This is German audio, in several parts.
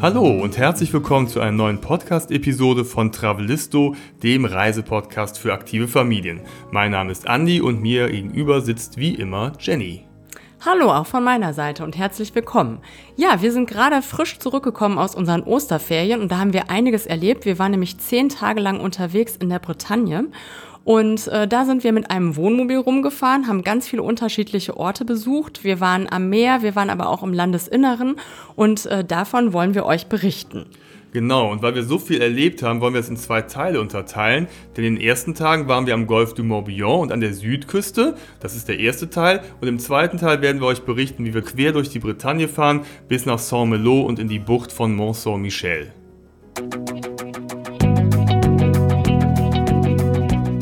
Hallo und herzlich willkommen zu einer neuen Podcast-Episode von Travelisto, dem Reisepodcast für aktive Familien. Mein Name ist Andy und mir gegenüber sitzt wie immer Jenny. Hallo auch von meiner Seite und herzlich willkommen. Ja, wir sind gerade frisch zurückgekommen aus unseren Osterferien und da haben wir einiges erlebt. Wir waren nämlich zehn Tage lang unterwegs in der Bretagne und äh, da sind wir mit einem Wohnmobil rumgefahren, haben ganz viele unterschiedliche Orte besucht. Wir waren am Meer, wir waren aber auch im Landesinneren und äh, davon wollen wir euch berichten. Genau, und weil wir so viel erlebt haben, wollen wir es in zwei Teile unterteilen. Denn in den ersten Tagen waren wir am Golf du Morbihan und an der Südküste. Das ist der erste Teil. Und im zweiten Teil werden wir euch berichten, wie wir quer durch die Bretagne fahren, bis nach Saint-Malo und in die Bucht von Mont-Saint-Michel.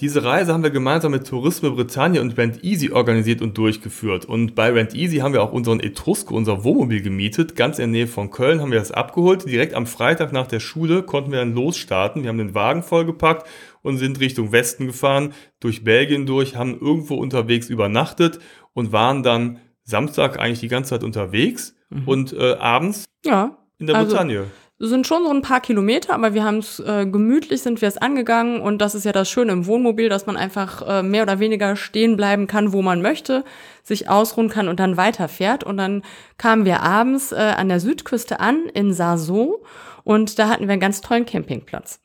Diese Reise haben wir gemeinsam mit Tourisme Bretagne und Rent Easy organisiert und durchgeführt. Und bei Rent Easy haben wir auch unseren Etrusco, unser Wohnmobil gemietet. Ganz in der Nähe von Köln haben wir das abgeholt. Direkt am Freitag nach der Schule konnten wir dann losstarten. Wir haben den Wagen vollgepackt und sind Richtung Westen gefahren, durch Belgien durch, haben irgendwo unterwegs übernachtet und waren dann Samstag eigentlich die ganze Zeit unterwegs mhm. und äh, abends ja, in der also Bretagne sind schon so ein paar Kilometer, aber wir haben es äh, gemütlich, sind wir es angegangen und das ist ja das Schöne im Wohnmobil, dass man einfach äh, mehr oder weniger stehen bleiben kann, wo man möchte, sich ausruhen kann und dann weiterfährt. Und dann kamen wir abends äh, an der Südküste an in Sarzeau und da hatten wir einen ganz tollen Campingplatz.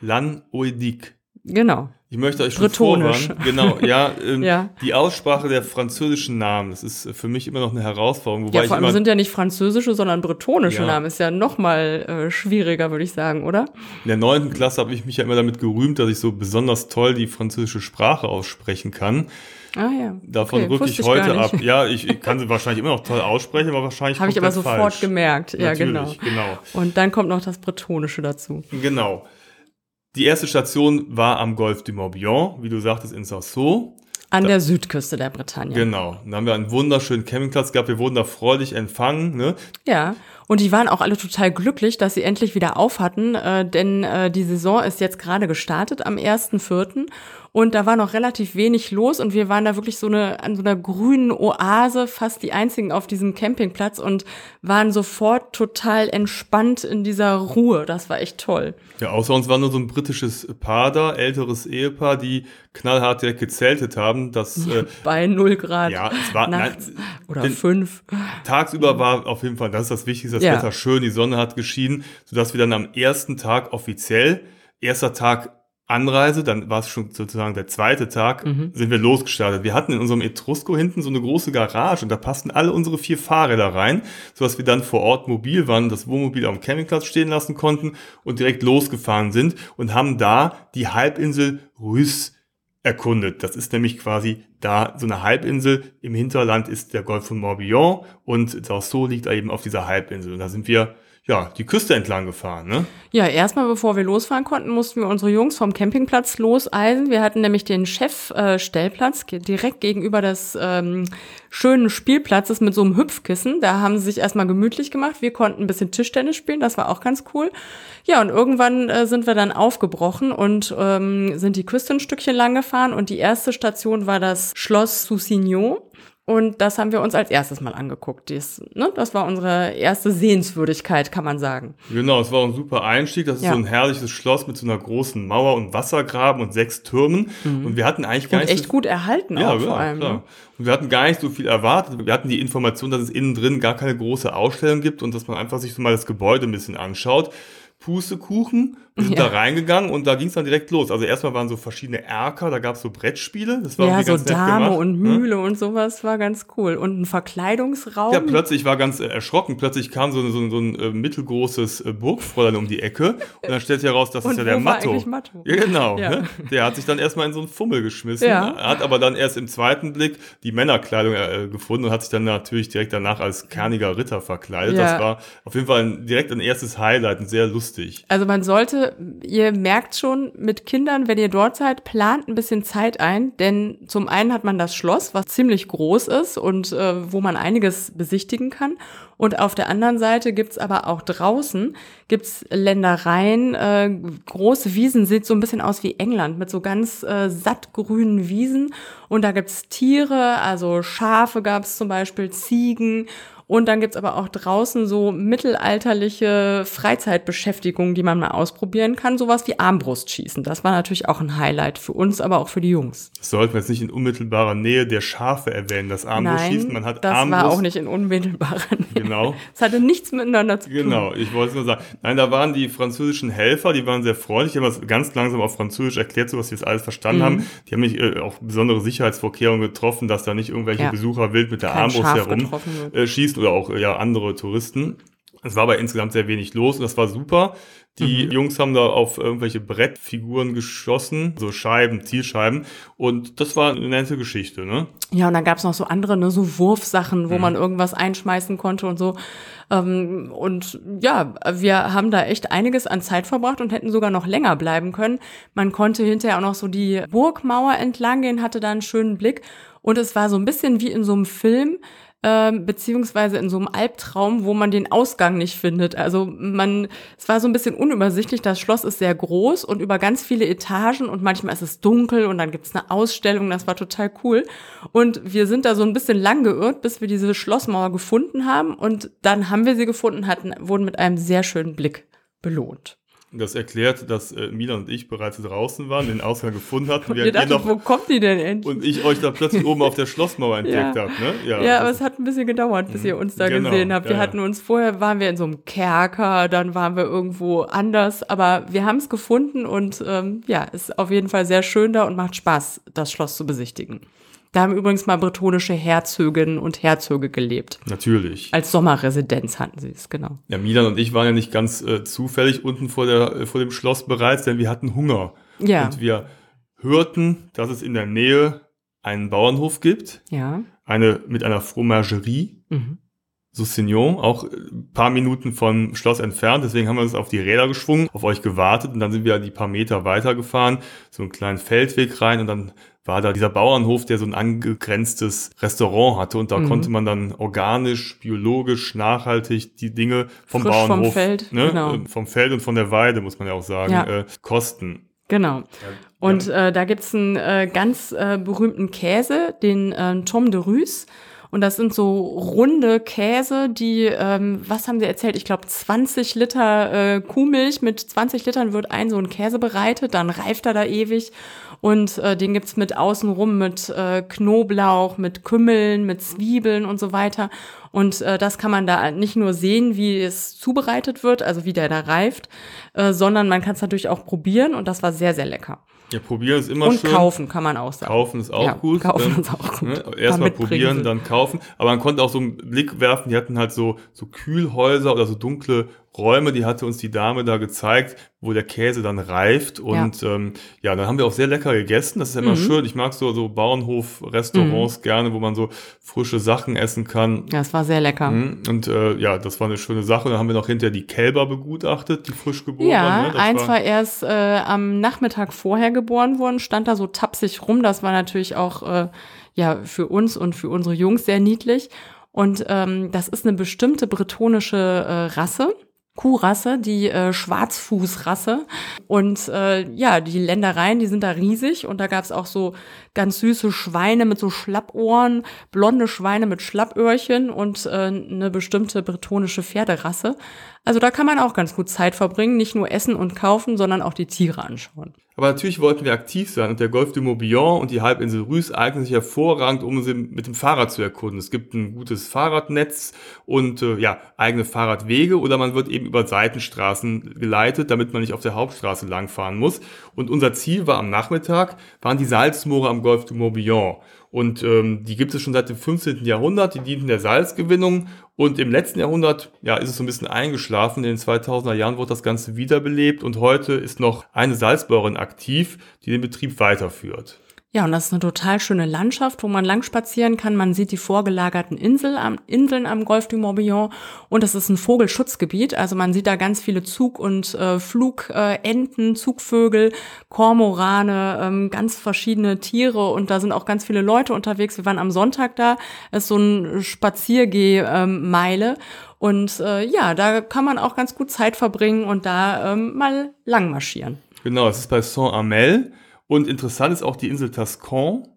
Lan Oedik. Genau. Ich möchte euch schon vorwarnen. Genau, ja, ähm, ja, Die Aussprache der französischen Namen, das ist für mich immer noch eine Herausforderung. Wobei ja, vor allem sind ja nicht französische, sondern bretonische ja. Namen. Ist ja noch mal äh, schwieriger, würde ich sagen, oder? In der neunten Klasse habe ich mich ja immer damit gerühmt, dass ich so besonders toll die französische Sprache aussprechen kann. Ah ja. Davon okay, rücke ich heute ab. Ja, ich, ich, kann sie wahrscheinlich immer noch toll aussprechen, aber wahrscheinlich Habe ich aber sofort falsch. gemerkt. Ja, Natürlich, genau. genau. Und dann kommt noch das Bretonische dazu. Genau. Die erste Station war am Golf du Morbihan, wie du sagtest, in Sarceau. An da, der Südküste der Bretagne. Genau. Da haben wir einen wunderschönen Campingplatz gehabt. Wir wurden da freudig empfangen. Ne? Ja. Und die waren auch alle total glücklich, dass sie endlich wieder auf hatten, äh, denn äh, die Saison ist jetzt gerade gestartet am 1.4. Und da war noch relativ wenig los und wir waren da wirklich so eine, an so einer grünen Oase, fast die einzigen auf diesem Campingplatz und waren sofort total entspannt in dieser Ruhe. Das war echt toll. Ja, außer uns war nur so ein britisches Paar da, älteres Ehepaar, die knallhart direkt gezeltet haben. Das, äh, Bei null Grad. Ja, es war nachts nein, oder fünf. Tagsüber war auf jeden Fall, das ist das Wichtigste, das ja. Wetter schön, die Sonne hat geschienen, sodass wir dann am ersten Tag offiziell, erster Tag Anreise, dann war es schon sozusagen der zweite Tag, mhm. sind wir losgestartet. Wir hatten in unserem Etrusco hinten so eine große Garage und da passten alle unsere vier Fahrräder rein, sodass wir dann vor Ort mobil waren, das Wohnmobil am Campingplatz stehen lassen konnten und direkt losgefahren sind und haben da die Halbinsel Rüss erkundet. Das ist nämlich quasi da so eine Halbinsel. Im Hinterland ist der Golf von Morbihan und Sarceau liegt eben auf dieser Halbinsel. Und da sind wir ja, die Küste entlang gefahren, ne? Ja, erstmal, bevor wir losfahren konnten, mussten wir unsere Jungs vom Campingplatz loseisen. Wir hatten nämlich den Chefstellplatz äh, direkt gegenüber des ähm, schönen Spielplatzes mit so einem Hüpfkissen. Da haben sie sich erstmal gemütlich gemacht. Wir konnten ein bisschen Tischtennis spielen, das war auch ganz cool. Ja, und irgendwann äh, sind wir dann aufgebrochen und ähm, sind die Küste ein Stückchen lang gefahren. Und die erste Station war das Schloss Soussignon. Und das haben wir uns als erstes mal angeguckt. Dies, ne, das war unsere erste Sehenswürdigkeit, kann man sagen. Genau, es war ein super Einstieg. Das ist ja. so ein herrliches Schloss mit so einer großen Mauer und Wassergraben und sechs Türmen. Mhm. Und wir hatten eigentlich gar und nicht. echt so gut erhalten ja, auch vor allem. Klar. Ne? Und wir hatten gar nicht so viel erwartet. Wir hatten die Information, dass es innen drin gar keine große Ausstellung gibt und dass man einfach sich so mal das Gebäude ein bisschen anschaut. Pustekuchen. Wir sind ja. da reingegangen und da ging es dann direkt los. Also erstmal waren so verschiedene Erker, da gab es so Brettspiele. Das war ja, so ganz Dame gemacht, und ne? Mühle ne? und sowas war ganz cool. Und ein Verkleidungsraum. Ja, plötzlich war ganz äh, erschrocken. Plötzlich kam so, so, so ein äh, mittelgroßes äh, Burgfräulein um die Ecke und dann stellt sich heraus, das ist ja der Matto. Matto. Ja, genau. Ja. Ne? Der hat sich dann erstmal in so einen Fummel geschmissen, ja. hat aber dann erst im zweiten Blick die Männerkleidung äh, gefunden und hat sich dann natürlich direkt danach als kerniger Ritter verkleidet. Das war auf jeden Fall ein, direkt ein erstes Highlight, ein sehr lustig. Also man sollte, ihr merkt schon, mit Kindern, wenn ihr dort seid, plant ein bisschen Zeit ein, denn zum einen hat man das Schloss, was ziemlich groß ist und äh, wo man einiges besichtigen kann. Und auf der anderen Seite gibt's aber auch draußen, gibt's Ländereien, äh, große Wiesen, sieht so ein bisschen aus wie England, mit so ganz äh, sattgrünen Wiesen. Und da gibt's Tiere, also Schafe gab's zum Beispiel, Ziegen und dann gibt's aber auch draußen so mittelalterliche Freizeitbeschäftigungen, die man mal ausprobieren kann. Sowas wie Armbrustschießen. Das war natürlich auch ein Highlight für uns, aber auch für die Jungs. Das sollten wir jetzt nicht in unmittelbarer Nähe der Schafe erwähnen, das Armbrustschießen. Man hat das Armbrust. war auch nicht in unmittelbarer Nähe. Genau. Es hatte nichts miteinander zu tun. Genau, ich wollte es nur sagen. Nein, da waren die französischen Helfer, die waren sehr freundlich, die haben das ganz langsam auf Französisch erklärt, so was wir jetzt alles verstanden mhm. haben. Die haben mich äh, auch besondere Sicherheitsvorkehrungen getroffen, dass da nicht irgendwelche ja. Besucher wild mit der Kein Armbrust Schaf herum äh, schießen oder auch ja andere Touristen. Es war aber insgesamt sehr wenig los und das war super. Die mhm. Jungs haben da auf irgendwelche Brettfiguren geschossen, so Scheiben, Zielscheiben. Und das war eine nette Geschichte, ne? Ja, und dann gab's noch so andere, ne, so Wurfsachen, wo mhm. man irgendwas einschmeißen konnte und so. Ähm, und ja, wir haben da echt einiges an Zeit verbracht und hätten sogar noch länger bleiben können. Man konnte hinterher auch noch so die Burgmauer entlang gehen, hatte da einen schönen Blick. Und es war so ein bisschen wie in so einem Film ähm, beziehungsweise in so einem Albtraum, wo man den Ausgang nicht findet. Also man, es war so ein bisschen unübersichtlich. Das Schloss ist sehr groß und über ganz viele Etagen und manchmal ist es dunkel und dann gibt's eine Ausstellung. Das war total cool. Und wir sind da so ein bisschen lang geirrt, bis wir diese Schlossmauer gefunden haben. Und dann haben wir sie gefunden, hatten, wurden mit einem sehr schönen Blick belohnt. Das erklärt, dass äh, Milan und ich bereits draußen waren, den Ausgang gefunden hatten. Und ihr dachtet, noch, wo kommt die denn endlich? Und ich euch da plötzlich oben auf der Schlossmauer entdeckt ja. habe. Ne? Ja, ja aber es hat ein bisschen gedauert, bis ihr uns da genau, gesehen habt. Wir ja, hatten uns vorher, waren wir in so einem Kerker, dann waren wir irgendwo anders, aber wir haben es gefunden und ähm, ja, ist auf jeden Fall sehr schön da und macht Spaß, das Schloss zu besichtigen. Da haben übrigens mal bretonische Herzöginnen und Herzöge gelebt. Natürlich. Als Sommerresidenz hatten sie es, genau. Ja, Milan und ich waren ja nicht ganz äh, zufällig unten vor, der, äh, vor dem Schloss bereits, denn wir hatten Hunger. Ja. Und wir hörten, dass es in der Nähe einen Bauernhof gibt. Ja. Eine mit einer Fromagerie. Mhm. Soussignon, auch ein paar Minuten vom Schloss entfernt. Deswegen haben wir uns auf die Räder geschwungen, auf euch gewartet und dann sind wir die paar Meter weitergefahren, so einen kleinen Feldweg rein und dann war da dieser Bauernhof, der so ein angegrenztes Restaurant hatte und da mhm. konnte man dann organisch, biologisch, nachhaltig die Dinge vom Frisch Bauernhof, vom Feld, ne, genau. vom Feld und von der Weide, muss man ja auch sagen, ja. Äh, kosten. Genau. Und ja. äh, da gibt's einen äh, ganz äh, berühmten Käse, den äh, Tom de Rus. Und das sind so runde Käse, die, ähm, was haben sie erzählt? Ich glaube, 20 Liter äh, Kuhmilch. Mit 20 Litern wird ein so ein Käse bereitet, dann reift er da ewig. Und äh, den gibt's mit außenrum mit äh, Knoblauch, mit Kümmeln, mit Zwiebeln und so weiter. Und äh, das kann man da nicht nur sehen, wie es zubereitet wird, also wie der da reift, äh, sondern man kann es natürlich auch probieren und das war sehr, sehr lecker. Ja, probieren ist immer und schön. Und kaufen kann man auch sagen. Kaufen ist auch ja, gut. Kaufen dann, ist auch gut. Ne? Erstmal probieren, dann kaufen. Aber man konnte auch so einen Blick werfen, die hatten halt so, so Kühlhäuser oder so dunkle Räume, die hatte uns die Dame da gezeigt, wo der Käse dann reift. Und ja, ähm, ja dann haben wir auch sehr lecker gegessen. Das ist ja immer mhm. schön. Ich mag so, so Bauernhof-Restaurants mhm. gerne, wo man so frische Sachen essen kann. Ja, es war sehr lecker. Mhm. Und äh, ja, das war eine schöne Sache. Dann haben wir noch hinterher die Kälber begutachtet, die frisch geboren Ja, ne? eins war, war erst äh, am Nachmittag vorher geboren worden, stand da so tapsig rum. Das war natürlich auch äh, ja für uns und für unsere Jungs sehr niedlich. Und ähm, das ist eine bestimmte bretonische äh, Rasse. Kuhrasse, die äh, Schwarzfußrasse. Und äh, ja, die Ländereien, die sind da riesig und da gab's auch so ganz süße Schweine mit so Schlappohren, blonde Schweine mit Schlappöhrchen und äh, eine bestimmte bretonische Pferderasse. Also da kann man auch ganz gut Zeit verbringen, nicht nur essen und kaufen, sondern auch die Tiere anschauen. Aber natürlich wollten wir aktiv sein und der Golf du Morbihan und die Halbinsel Rüß eignen sich hervorragend, um sie mit dem Fahrrad zu erkunden. Es gibt ein gutes Fahrradnetz und äh, ja, eigene Fahrradwege oder man wird eben über Seitenstraßen geleitet, damit man nicht auf der Hauptstraße langfahren muss. Und unser Ziel war am Nachmittag, waren die Salzmoore am Golf du Morbihan. Und ähm, die gibt es schon seit dem 15. Jahrhundert, die dienten der Salzgewinnung und im letzten Jahrhundert, ja, ist es so ein bisschen eingeschlafen. In den 2000er Jahren wurde das Ganze wiederbelebt und heute ist noch eine Salzbauerin aktiv, die den Betrieb weiterführt. Ja, und das ist eine total schöne Landschaft, wo man lang spazieren kann. Man sieht die vorgelagerten Insel am, Inseln am Golf du Morbihan und es ist ein Vogelschutzgebiet. Also man sieht da ganz viele Zug- und äh, Flugenten, äh, Zugvögel, Kormorane, ähm, ganz verschiedene Tiere und da sind auch ganz viele Leute unterwegs. Wir waren am Sonntag da, es ist so ein Spaziergehmeile. Ähm, und äh, ja, da kann man auch ganz gut Zeit verbringen und da ähm, mal lang marschieren. Genau, es ist bei Saint-Amel. Und interessant ist auch die Insel Tascon,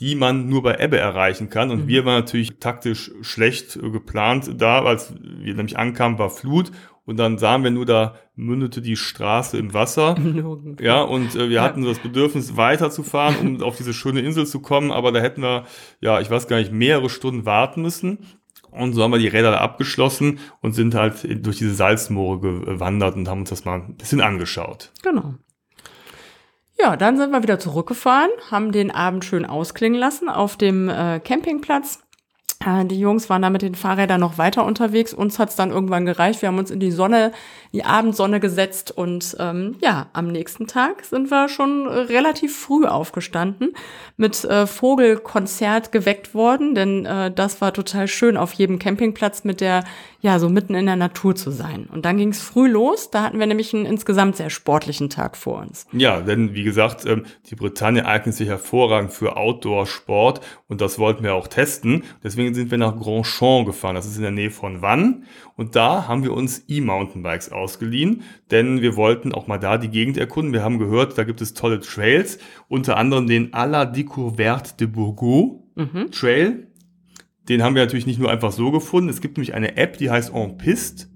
die man nur bei Ebbe erreichen kann. Und mhm. wir waren natürlich taktisch schlecht geplant da, als wir nämlich ankamen, war Flut. Und dann sahen wir nur, da mündete die Straße im Wasser. ja, und äh, wir ja. hatten das Bedürfnis, weiterzufahren, um auf diese schöne Insel zu kommen. Aber da hätten wir, ja, ich weiß gar nicht, mehrere Stunden warten müssen. Und so haben wir die Räder da abgeschlossen und sind halt durch diese Salzmoore gewandert und haben uns das mal ein bisschen angeschaut. Genau. Ja, dann sind wir wieder zurückgefahren, haben den Abend schön ausklingen lassen auf dem äh, Campingplatz äh, die Jungs waren da mit den Fahrrädern noch weiter unterwegs. Uns hat's dann irgendwann gereicht. Wir haben uns in die Sonne, die Abendsonne gesetzt und ähm, ja, am nächsten Tag sind wir schon relativ früh aufgestanden, mit äh, Vogelkonzert geweckt worden, denn äh, das war total schön auf jedem Campingplatz mit der, ja, so mitten in der Natur zu sein. Und dann ging's früh los. Da hatten wir nämlich einen insgesamt sehr sportlichen Tag vor uns. Ja, denn wie gesagt, ähm, die Bretagne eignet sich hervorragend für Outdoor-Sport und das wollten wir auch testen. Deswegen sind wir nach Grandchamp gefahren. Das ist in der Nähe von Vannes. Und da haben wir uns E-Mountainbikes ausgeliehen, denn wir wollten auch mal da die Gegend erkunden. Wir haben gehört, da gibt es tolle Trails, unter anderem den A la Découverte de Bourgogne mhm. Trail. Den haben wir natürlich nicht nur einfach so gefunden. Es gibt nämlich eine App, die heißt En Piste.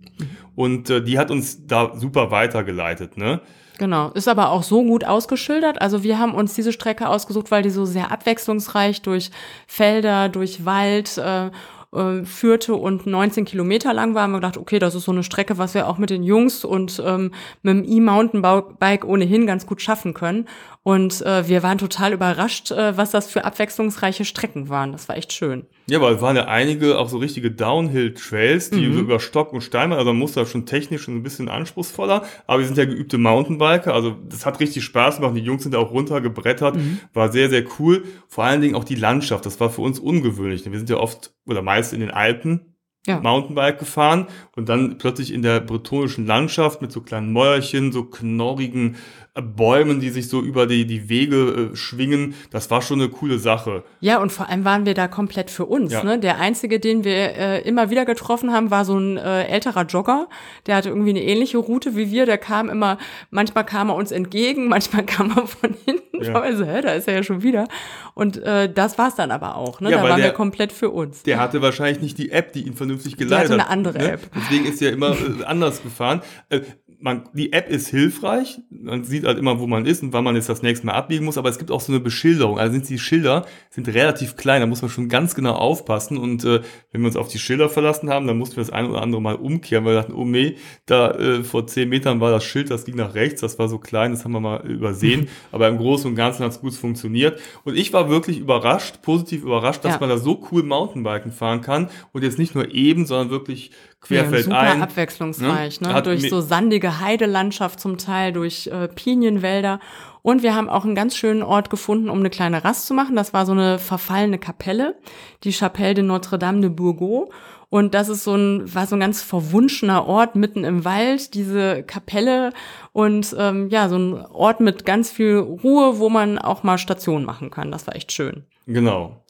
Und äh, die hat uns da super weitergeleitet. Ne? Genau, ist aber auch so gut ausgeschildert. Also wir haben uns diese Strecke ausgesucht, weil die so sehr abwechslungsreich durch Felder, durch Wald äh, äh, führte und 19 Kilometer lang war. Haben wir gedacht, okay, das ist so eine Strecke, was wir auch mit den Jungs und ähm, mit dem E-Mountainbike ohnehin ganz gut schaffen können. Und äh, wir waren total überrascht, äh, was das für abwechslungsreiche Strecken waren. Das war echt schön. Ja, weil es waren ja einige auch so richtige Downhill-Trails, die mhm. so über Stock und Stein waren. Also man muss da schon technisch schon ein bisschen anspruchsvoller. Aber wir sind ja geübte Mountainbiker. Also das hat richtig Spaß gemacht. Die Jungs sind auch runtergebrettert. Mhm. War sehr, sehr cool. Vor allen Dingen auch die Landschaft. Das war für uns ungewöhnlich. Wir sind ja oft oder meist in den Alpen ja. Mountainbike gefahren und dann plötzlich in der bretonischen Landschaft mit so kleinen Mäuerchen, so knorrigen äh, Bäumen, die sich so über die, die Wege äh, schwingen. Das war schon eine coole Sache. Ja, und vor allem waren wir da komplett für uns. Ja. Ne? Der einzige, den wir äh, immer wieder getroffen haben, war so ein äh, älterer Jogger. Der hatte irgendwie eine ähnliche Route wie wir. Der kam immer, manchmal kam er uns entgegen, manchmal kam er von hinten. Ja. Also, hä, da ist er ja schon wieder. Und äh, das war's dann aber auch. Ne? Ja, da waren der, wir komplett für uns. Der hatte wahrscheinlich nicht die App, die ihn vernünftig geleitet hat. Der hatte eine andere ne? App. Deswegen ist er immer äh, anders gefahren. Äh, man, die App ist hilfreich. Man sieht halt immer, wo man ist und wann man jetzt das nächste Mal abbiegen muss. Aber es gibt auch so eine Beschilderung. Also sind die Schilder sind relativ klein. Da muss man schon ganz genau aufpassen. Und äh, wenn wir uns auf die Schilder verlassen haben, dann mussten wir das ein oder andere Mal umkehren, weil wir dachten, oh meh, da äh, vor zehn Metern war das Schild, das ging nach rechts. Das war so klein, das haben wir mal übersehen. Aber im Großen und Ganzen hat es gut funktioniert. Und ich war wirklich überrascht, positiv überrascht, dass ja. man da so cool Mountainbiken fahren kann. Und jetzt nicht nur eben, sondern wirklich querfeldein. Ja, super abwechslungsreich, ne? ne? durch so sandige Heidelandschaft zum Teil, durch äh, Pinienwälder. Und wir haben auch einen ganz schönen Ort gefunden, um eine kleine Rast zu machen. Das war so eine verfallene Kapelle, die Chapelle de Notre-Dame de Bourgogne. Und das ist so ein, war so ein ganz verwunschener Ort mitten im Wald, diese Kapelle und ähm, ja, so ein Ort mit ganz viel Ruhe, wo man auch mal Station machen kann. Das war echt schön. Genau.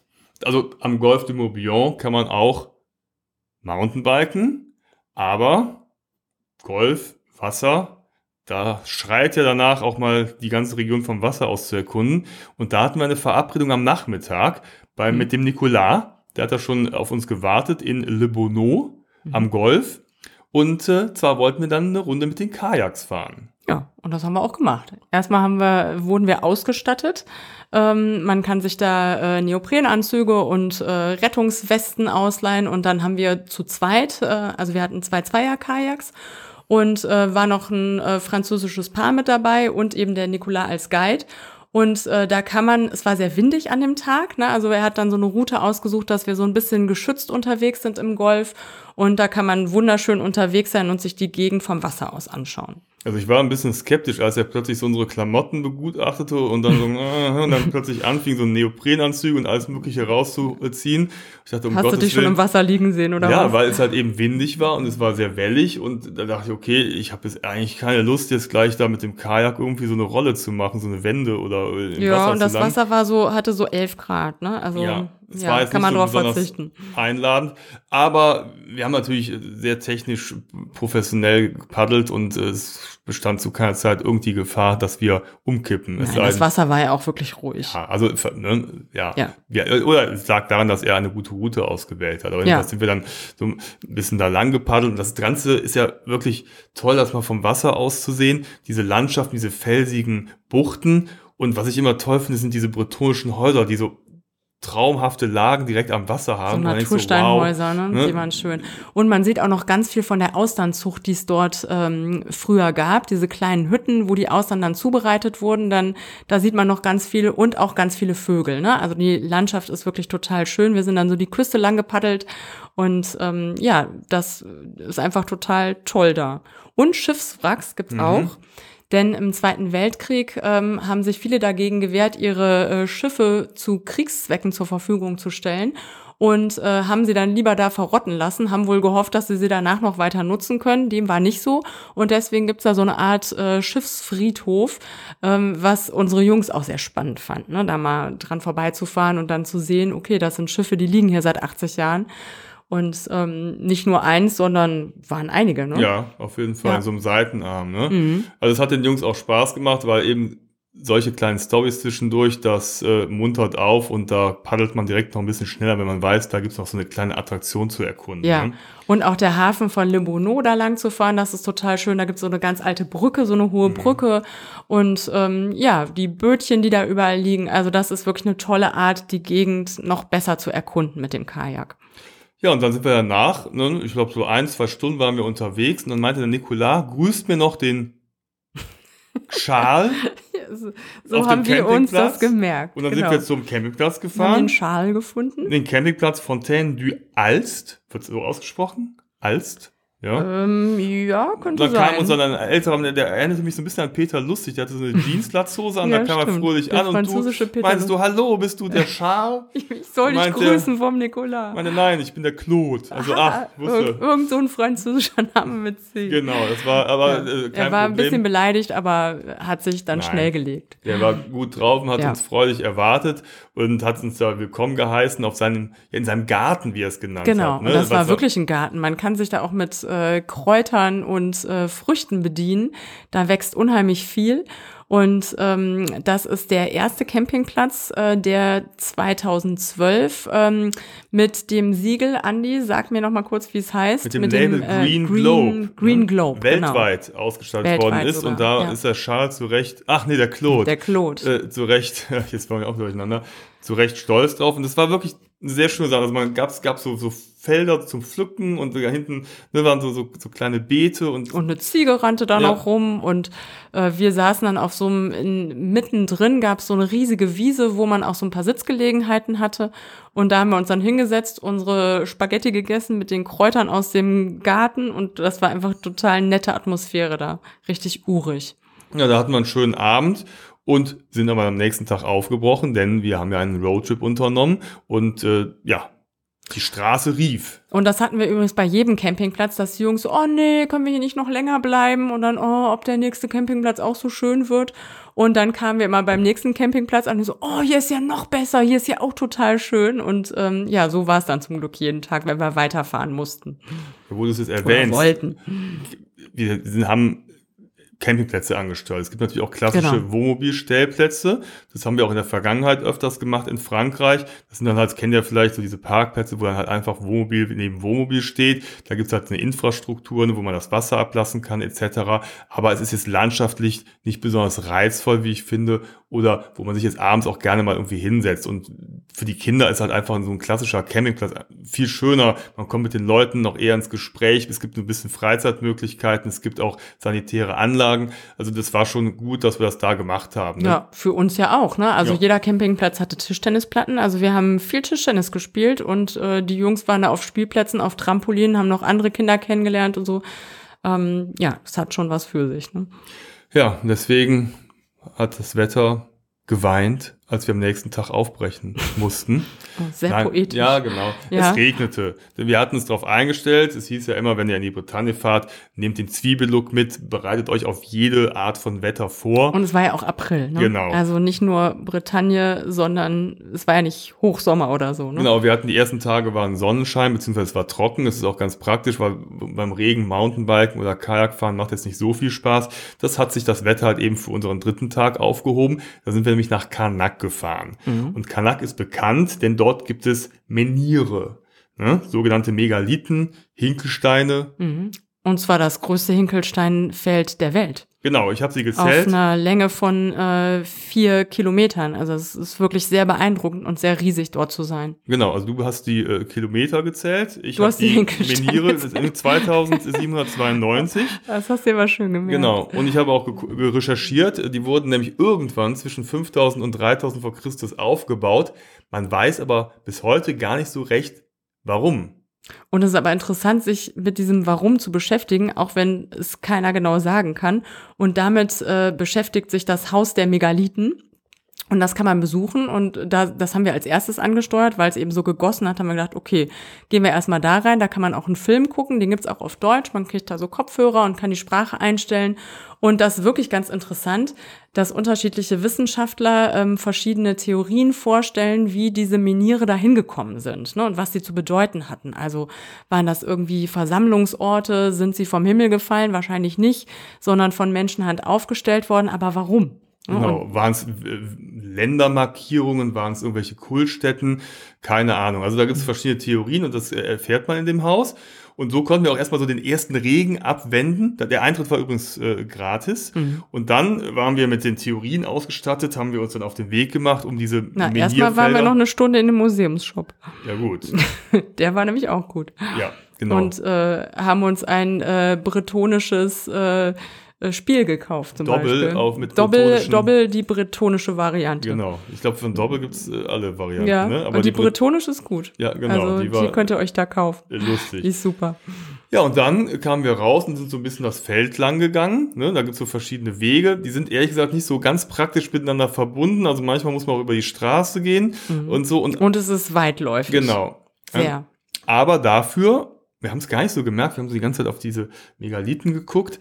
Also am Golf de Morbihan kann man auch Mountainbiken, aber Golf, Wasser, da schreit ja danach auch mal die ganze Region vom Wasser aus zu erkunden. Und da hatten wir eine Verabredung am Nachmittag bei, mhm. mit dem Nicolas. Der hat da schon auf uns gewartet in Le Bonneau mhm. am Golf. Und äh, zwar wollten wir dann eine Runde mit den Kajaks fahren. Ja, und das haben wir auch gemacht. Erstmal haben wir, wurden wir ausgestattet. Ähm, man kann sich da äh, Neoprenanzüge und äh, Rettungswesten ausleihen und dann haben wir zu zweit, äh, also wir hatten zwei Zweier-Kajaks und äh, war noch ein äh, französisches Paar mit dabei und eben der Nicolas als Guide. Und äh, da kann man, es war sehr windig an dem Tag, ne? also er hat dann so eine Route ausgesucht, dass wir so ein bisschen geschützt unterwegs sind im Golf und da kann man wunderschön unterwegs sein und sich die Gegend vom Wasser aus anschauen. Also ich war ein bisschen skeptisch, als er plötzlich so unsere Klamotten begutachtete und dann so äh, und dann plötzlich anfing, so Neoprenanzüge und alles Mögliche rauszuziehen. Ich dachte, um Hast Gottes du dich Willen, schon im Wasser liegen sehen oder ja, was? Ja, weil es halt eben windig war und es war sehr wellig und da dachte ich, okay, ich habe jetzt eigentlich keine Lust, jetzt gleich da mit dem Kajak irgendwie so eine Rolle zu machen, so eine Wende oder im Ja, Wasser und das Wasser war so, hatte so elf Grad, ne? Also ja. Es ja, war jetzt kann man so darauf verzichten. Einladend. Aber wir haben natürlich sehr technisch professionell gepaddelt und es bestand zu keiner Zeit irgendwie Gefahr, dass wir umkippen. Nein, das Wasser war ja auch wirklich ruhig. Ja, also ne, ja, ja. ja. Oder es lag daran, dass er eine gute Route ausgewählt hat. Aber ja. sind wir dann so ein bisschen da lang gepaddelt. Und das Ganze ist ja wirklich toll, das mal vom Wasser aus zu sehen. Diese Landschaften, diese felsigen Buchten. Und was ich immer toll finde, sind diese bretonischen Häuser, die so traumhafte Lagen direkt am Wasser haben. So Natursteinhäuser, so, wow, ne? ne? Die waren schön. Und man sieht auch noch ganz viel von der Austernzucht, die es dort ähm, früher gab. Diese kleinen Hütten, wo die Austern dann zubereitet wurden, dann da sieht man noch ganz viel und auch ganz viele Vögel. Ne? Also die Landschaft ist wirklich total schön. Wir sind dann so die Küste lang gepaddelt und ähm, ja, das ist einfach total toll da. Und Schiffswracks gibt's mhm. auch. Denn im Zweiten Weltkrieg ähm, haben sich viele dagegen gewehrt, ihre äh, Schiffe zu Kriegszwecken zur Verfügung zu stellen und äh, haben sie dann lieber da verrotten lassen, haben wohl gehofft, dass sie sie danach noch weiter nutzen können. Dem war nicht so und deswegen gibt's da so eine Art äh, Schiffsfriedhof, ähm, was unsere Jungs auch sehr spannend fanden, ne? da mal dran vorbeizufahren und dann zu sehen, okay, das sind Schiffe, die liegen hier seit 80 Jahren und ähm, nicht nur eins, sondern waren einige, ne? Ja, auf jeden Fall, ja. so einem Seitenarm, ne? Mhm. Also es hat den Jungs auch Spaß gemacht, weil eben solche kleinen Stories zwischendurch, das äh, muntert auf und da paddelt man direkt noch ein bisschen schneller, wenn man weiß, da gibt's noch so eine kleine Attraktion zu erkunden. Ja, ne? und auch der Hafen von Le Bourneau da lang zu fahren, das ist total schön. Da gibt's so eine ganz alte Brücke, so eine hohe mhm. Brücke und ähm, ja, die Bötchen, die da überall liegen. Also das ist wirklich eine tolle Art, die Gegend noch besser zu erkunden mit dem Kajak. Ja, und dann sind wir danach, ne, ich glaube so ein, zwei Stunden waren wir unterwegs und dann meinte der Nikola, grüßt mir noch den Schal. so, so haben wir uns das gemerkt. Und dann genau. sind wir zum Campingplatz gefahren. Wir haben den Schal gefunden. Den Campingplatz Fontaine du Alst, wird so ausgesprochen? Alst? Ja, ähm, ja könnte dann sein. kam uns dann ein älterer, der erinnerte mich so ein bisschen an Peter Lustig, der hatte so eine Jeanslatzhose an, ja, da kam stimmt. er fröhlich der an und du Peter meinst du, hallo, bist du der Schal? ich soll dich grüßen vom Nikola. meine, nein, ich bin der Claude. Also, ach, wusste. Ir irgend so ein französischer Name mit C. Genau, das war aber ja. äh, Er war Problem. ein bisschen beleidigt, aber hat sich dann nein. schnell gelegt. Der war gut drauf und hat ja. uns freudig erwartet und hat uns da willkommen geheißen auf seinem, in seinem Garten, wie er es genannt genau. hat. Genau, ne? das Was war wirklich ein Garten. Man kann sich da auch mit äh, Kräutern und äh, Früchten bedienen. Da wächst unheimlich viel. Und ähm, das ist der erste Campingplatz, äh, der 2012 ähm, mit dem Siegel, Andy, sag mir noch mal kurz, wie es heißt. Mit dem mit Label dem, äh, Green, Green Globe. Green Globe, genau. Weltweit genau. ausgestattet Weltweit worden ist. Sogar, und da ja. ist der Schal zu Recht, ach nee, der Claude. Der Claude. Äh, zu Recht, jetzt waren wir auch durcheinander, zu Recht stolz drauf. Und das war wirklich eine sehr schöne Sache. Also man gab, gab so, so Felder zum Pflücken und da hinten ne, waren so, so, so kleine Beete und. Und eine Ziege rannte da ja. noch rum und äh, wir saßen dann auf so einem, in, mittendrin gab es so eine riesige Wiese, wo man auch so ein paar Sitzgelegenheiten hatte. Und da haben wir uns dann hingesetzt, unsere Spaghetti gegessen mit den Kräutern aus dem Garten und das war einfach total nette Atmosphäre da. Richtig urig. Ja, da hatten wir einen schönen Abend und sind aber am nächsten Tag aufgebrochen, denn wir haben ja einen Roadtrip unternommen und äh, ja, die Straße rief. Und das hatten wir übrigens bei jedem Campingplatz, dass die Jungs so, oh nee, können wir hier nicht noch länger bleiben? Und dann, oh, ob der nächste Campingplatz auch so schön wird. Und dann kamen wir immer beim nächsten Campingplatz an und so, oh, hier ist ja noch besser, hier ist ja auch total schön. Und ähm, ja, so war es dann zum Glück jeden Tag, wenn wir weiterfahren mussten. Wo du es jetzt. Oder wollten. Wir haben Campingplätze angesteuert. Es gibt natürlich auch klassische genau. Wohnmobilstellplätze. Das haben wir auch in der Vergangenheit öfters gemacht in Frankreich. Das sind dann halt, kennt ihr vielleicht so diese Parkplätze, wo dann halt einfach Wohnmobil neben Wohnmobil steht. Da gibt es halt eine Infrastruktur, wo man das Wasser ablassen kann etc. Aber es ist jetzt landschaftlich nicht besonders reizvoll, wie ich finde, oder wo man sich jetzt abends auch gerne mal irgendwie hinsetzt. Und für die Kinder ist halt einfach so ein klassischer Campingplatz viel schöner. Man kommt mit den Leuten noch eher ins Gespräch. Es gibt ein bisschen Freizeitmöglichkeiten. Es gibt auch sanitäre Anlagen sagen. Also das war schon gut, dass wir das da gemacht haben. Ne? Ja, für uns ja auch. Ne? Also ja. jeder Campingplatz hatte Tischtennisplatten. Also wir haben viel Tischtennis gespielt und äh, die Jungs waren da auf Spielplätzen, auf Trampolinen, haben noch andere Kinder kennengelernt und so. Ähm, ja, es hat schon was für sich. Ne? Ja, deswegen hat das Wetter geweint, als wir am nächsten Tag aufbrechen mussten. Oh, sehr Nein, poetisch. Ja, genau. Ja. Es regnete. Wir hatten uns darauf eingestellt. Es hieß ja immer, wenn ihr in die Bretagne fahrt, nehmt den Zwiebellook mit, bereitet euch auf jede Art von Wetter vor. Und es war ja auch April, ne? Genau. Also nicht nur Bretagne, sondern es war ja nicht Hochsommer oder so, ne? Genau, wir hatten die ersten Tage waren Sonnenschein, beziehungsweise es war trocken. Es ist auch ganz praktisch, weil beim Regen Mountainbiken oder Kajakfahren macht jetzt nicht so viel Spaß. Das hat sich das Wetter halt eben für unseren dritten Tag aufgehoben. Da sind wir nämlich nach Karnak gefahren. Mhm. Und Karnak ist bekannt, denn dort gibt es Menire, ne? sogenannte Megalithen, Hinkelsteine. Mhm. Und zwar das größte Hinkelsteinfeld der Welt. Genau, ich habe sie gezählt. Auf einer Länge von äh, vier Kilometern. Also es ist wirklich sehr beeindruckend und sehr riesig dort zu sein. Genau, also du hast die äh, Kilometer gezählt. Ich du hast die, Meniere 2792. Das hast du aber schön gemerkt. Genau, und ich habe auch recherchiert. Die wurden nämlich irgendwann zwischen 5000 und 3000 vor Christus aufgebaut. Man weiß aber bis heute gar nicht so recht, warum. Und es ist aber interessant, sich mit diesem Warum zu beschäftigen, auch wenn es keiner genau sagen kann. Und damit äh, beschäftigt sich das Haus der Megalithen. Und das kann man besuchen und da, das haben wir als erstes angesteuert, weil es eben so gegossen hat, haben wir gedacht, okay, gehen wir erstmal da rein, da kann man auch einen Film gucken, den gibt's auch auf Deutsch, man kriegt da so Kopfhörer und kann die Sprache einstellen. Und das ist wirklich ganz interessant, dass unterschiedliche Wissenschaftler ähm, verschiedene Theorien vorstellen, wie diese Miniere da hingekommen sind ne, und was sie zu bedeuten hatten. Also waren das irgendwie Versammlungsorte, sind sie vom Himmel gefallen? Wahrscheinlich nicht, sondern von Menschenhand aufgestellt worden. Aber warum? Genau, waren es äh, Ländermarkierungen, waren es irgendwelche Kultstätten, keine Ahnung. Also da gibt es verschiedene Theorien und das äh, erfährt man in dem Haus. Und so konnten wir auch erstmal so den ersten Regen abwenden. Der Eintritt war übrigens äh, gratis. Mhm. Und dann waren wir mit den Theorien ausgestattet, haben wir uns dann auf den Weg gemacht, um diese Na, erstmal waren wir noch eine Stunde in dem Museumsshop. Ja, gut. Der war nämlich auch gut. Ja, genau. Und äh, haben uns ein äh, bretonisches äh, Spiel gekauft zum Doppel Beispiel. Auf mit Doppel, Doppel die bretonische Variante. Genau. Ich glaube, von Doppel gibt's äh, alle Varianten. Ja, ne? Aber und die, die bretonische ist gut. Ja, genau. Also die, war die könnt ihr euch da kaufen. Lustig. Die ist super. Ja, und dann kamen wir raus und sind so ein bisschen das Feld lang gegangen. Ne? Da gibt's so verschiedene Wege. Die sind ehrlich gesagt nicht so ganz praktisch miteinander verbunden. Also manchmal muss man auch über die Straße gehen mhm. und so. Und, und es ist weitläufig. Genau. Sehr. Aber dafür, wir haben es gar nicht so gemerkt, wir haben so die ganze Zeit auf diese Megalithen geguckt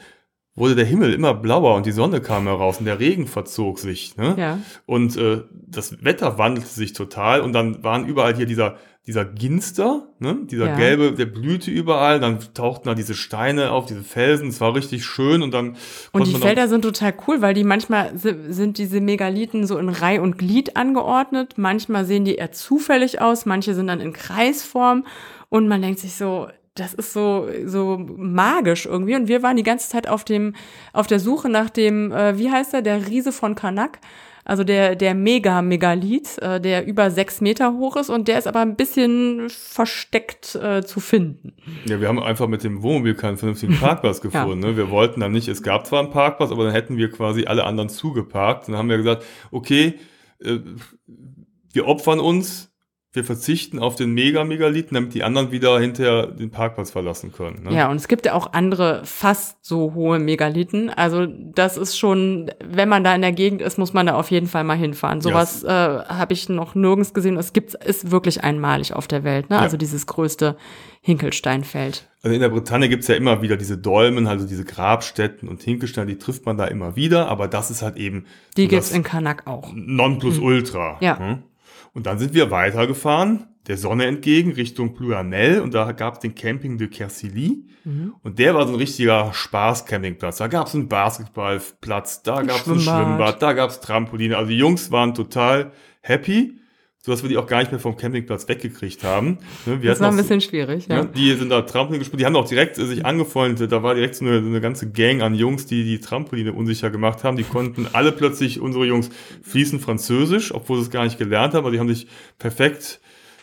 wurde der Himmel immer blauer und die Sonne kam heraus und der Regen verzog sich. Ne? Ja. Und äh, das Wetter wandelte sich total und dann waren überall hier dieser dieser Ginster, ne? dieser ja. gelbe, der blühte überall, dann tauchten da diese Steine auf, diese Felsen, es war richtig schön und dann. Und die Felder sind total cool, weil die manchmal sind diese Megalithen so in Reih und Glied angeordnet, manchmal sehen die eher zufällig aus, manche sind dann in Kreisform und man denkt sich so, das ist so, so magisch irgendwie. Und wir waren die ganze Zeit auf dem, auf der Suche nach dem, äh, wie heißt er, der Riese von Karnak. Also der, der Mega-Megalith, äh, der über sechs Meter hoch ist und der ist aber ein bisschen versteckt äh, zu finden. Ja, wir haben einfach mit dem Wohnmobil keinen vernünftigen Parkplatz gefunden. ja. ne? Wir wollten dann nicht, es gab zwar einen Parkplatz, aber dann hätten wir quasi alle anderen zugeparkt. dann haben wir gesagt, okay, äh, wir opfern uns, wir verzichten auf den Mega-Megalithen, damit die anderen wieder hinterher den Parkplatz verlassen können. Ne? Ja, und es gibt ja auch andere fast so hohe Megalithen. Also das ist schon, wenn man da in der Gegend ist, muss man da auf jeden Fall mal hinfahren. Sowas ja. äh, habe ich noch nirgends gesehen. Es gibt, ist wirklich einmalig auf der Welt. Ne? Ja. Also dieses größte Hinkelsteinfeld. Also in der Bretagne gibt's ja immer wieder diese Dolmen, also diese Grabstätten und Hinkelsteine, die trifft man da immer wieder, aber das ist halt eben. Die so gibt's in Kanak auch. Nonplusultra. Mhm. Ja. Hm? Und dann sind wir weitergefahren, der Sonne entgegen, Richtung Pluanel. Und da gab es den Camping de Kersilly. Mhm. Und der war so ein richtiger Spaß-Campingplatz. Da gab es einen Basketballplatz, da gab es ein Schwimmbad, da gab es Trampoline. Also die Jungs waren total happy so dass wir die auch gar nicht mehr vom Campingplatz weggekriegt haben. Ne, wir das war ein bisschen schwierig, ja. Ne, die sind da Trampolin gespielt, die haben auch direkt äh, sich angefreundet, da war direkt so eine, so eine ganze Gang an Jungs, die die Trampoline unsicher gemacht haben. Die konnten alle plötzlich, unsere Jungs, fließen Französisch, obwohl sie es gar nicht gelernt haben, aber die haben sich perfekt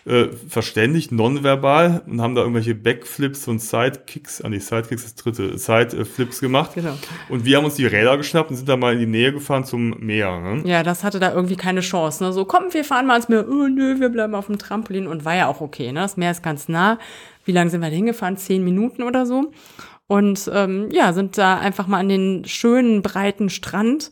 äh, verständigt, nonverbal und haben da irgendwelche Backflips und Sidekicks, an ah, die Sidekicks das dritte, Sideflips gemacht. Genau. Und wir haben uns die Räder geschnappt und sind da mal in die Nähe gefahren zum Meer. Ne? Ja, das hatte da irgendwie keine Chance. Ne? So, komm, wir fahren mal ans Meer. Oh, nö, wir bleiben auf dem Trampolin. Und war ja auch okay. Ne? Das Meer ist ganz nah. Wie lange sind wir da hingefahren? Zehn Minuten oder so. und ähm, ja, sind da einfach mal an den schönen, breiten Strand